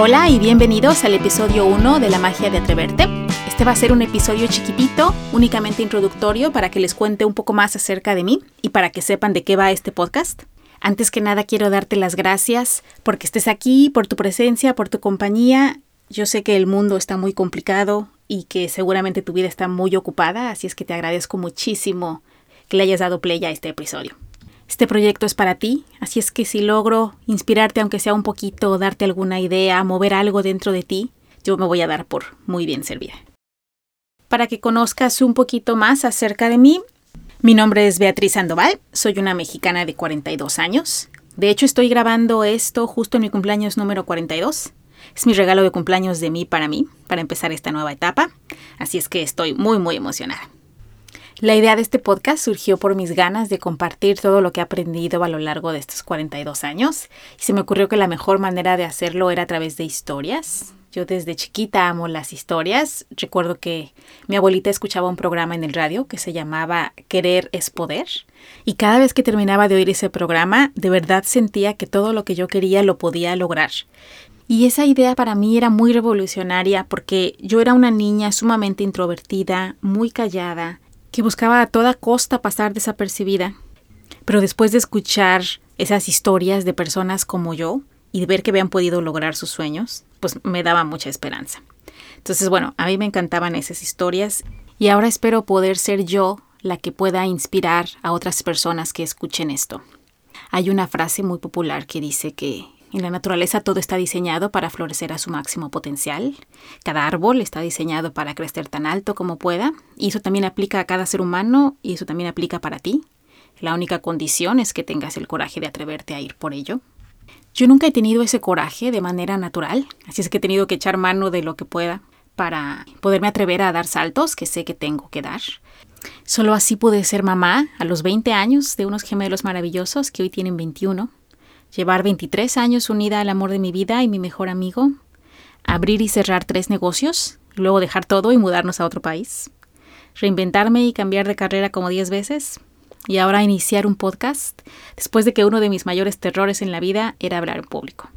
Hola y bienvenidos al episodio 1 de La magia de atreverte. Este va a ser un episodio chiquitito, únicamente introductorio para que les cuente un poco más acerca de mí y para que sepan de qué va este podcast. Antes que nada quiero darte las gracias porque estés aquí, por tu presencia, por tu compañía. Yo sé que el mundo está muy complicado y que seguramente tu vida está muy ocupada, así es que te agradezco muchísimo que le hayas dado play a este episodio. Este proyecto es para ti, así es que si logro inspirarte aunque sea un poquito, darte alguna idea, mover algo dentro de ti, yo me voy a dar por muy bien servida. Para que conozcas un poquito más acerca de mí, mi nombre es Beatriz Sandoval, soy una mexicana de 42 años. De hecho, estoy grabando esto justo en mi cumpleaños número 42. Es mi regalo de cumpleaños de mí para mí, para empezar esta nueva etapa. Así es que estoy muy, muy emocionada. La idea de este podcast surgió por mis ganas de compartir todo lo que he aprendido a lo largo de estos 42 años y se me ocurrió que la mejor manera de hacerlo era a través de historias. Yo desde chiquita amo las historias. Recuerdo que mi abuelita escuchaba un programa en el radio que se llamaba Querer es Poder y cada vez que terminaba de oír ese programa de verdad sentía que todo lo que yo quería lo podía lograr. Y esa idea para mí era muy revolucionaria porque yo era una niña sumamente introvertida, muy callada, que buscaba a toda costa pasar desapercibida. Pero después de escuchar esas historias de personas como yo y de ver que habían podido lograr sus sueños, pues me daba mucha esperanza. Entonces, bueno, a mí me encantaban esas historias y ahora espero poder ser yo la que pueda inspirar a otras personas que escuchen esto. Hay una frase muy popular que dice que en la naturaleza todo está diseñado para florecer a su máximo potencial. Cada árbol está diseñado para crecer tan alto como pueda. Y eso también aplica a cada ser humano y eso también aplica para ti. La única condición es que tengas el coraje de atreverte a ir por ello. Yo nunca he tenido ese coraje de manera natural, así es que he tenido que echar mano de lo que pueda para poderme atrever a dar saltos que sé que tengo que dar. Solo así pude ser mamá a los 20 años de unos gemelos maravillosos que hoy tienen 21 llevar 23 años unida al amor de mi vida y mi mejor amigo, abrir y cerrar tres negocios, luego dejar todo y mudarnos a otro país, reinventarme y cambiar de carrera como 10 veces, y ahora iniciar un podcast después de que uno de mis mayores terrores en la vida era hablar en público.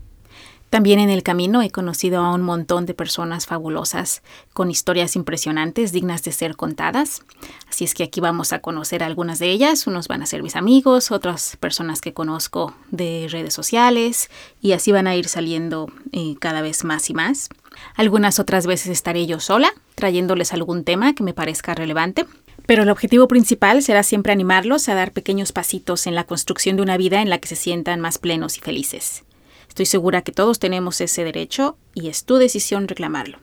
También en el camino he conocido a un montón de personas fabulosas con historias impresionantes dignas de ser contadas. Así es que aquí vamos a conocer algunas de ellas. Unos van a ser mis amigos, otras personas que conozco de redes sociales y así van a ir saliendo eh, cada vez más y más. Algunas otras veces estaré yo sola trayéndoles algún tema que me parezca relevante. Pero el objetivo principal será siempre animarlos a dar pequeños pasitos en la construcción de una vida en la que se sientan más plenos y felices. Estoy segura que todos tenemos ese derecho y es tu decisión reclamarlo.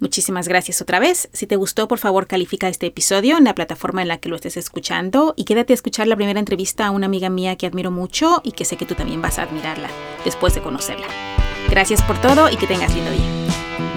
Muchísimas gracias otra vez. Si te gustó, por favor, califica este episodio en la plataforma en la que lo estés escuchando y quédate a escuchar la primera entrevista a una amiga mía que admiro mucho y que sé que tú también vas a admirarla después de conocerla. Gracias por todo y que tengas lindo día.